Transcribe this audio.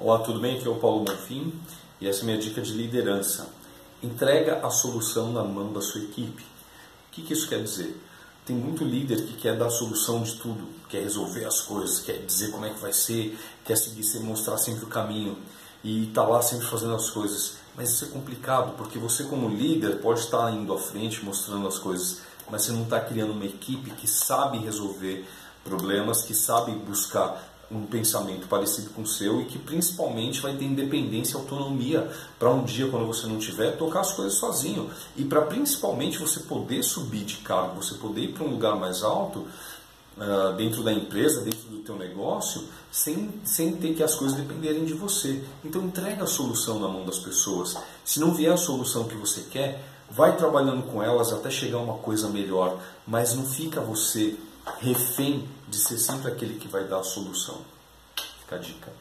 Olá, tudo bem? Aqui é o Paulo Bonfim e essa é a minha dica de liderança. Entrega a solução na mão da sua equipe. O que, que isso quer dizer? Tem muito líder que quer dar a solução de tudo, quer resolver as coisas, quer dizer como é que vai ser, quer seguir, mostrar sempre o caminho e está lá sempre fazendo as coisas. Mas isso é complicado, porque você como líder pode estar indo à frente, mostrando as coisas, mas você não está criando uma equipe que sabe resolver problemas, que sabe buscar um pensamento parecido com o seu e que principalmente vai ter independência e autonomia para um dia, quando você não tiver, tocar as coisas sozinho. E para principalmente você poder subir de cargo, você poder ir para um lugar mais alto uh, dentro da empresa, dentro do teu negócio, sem, sem ter que as coisas dependerem de você. Então entrega a solução na mão das pessoas. Se não vier a solução que você quer, vai trabalhando com elas até chegar a uma coisa melhor, mas não fica você refém de ser sempre aquele que vai dar a solução. Fica a dica.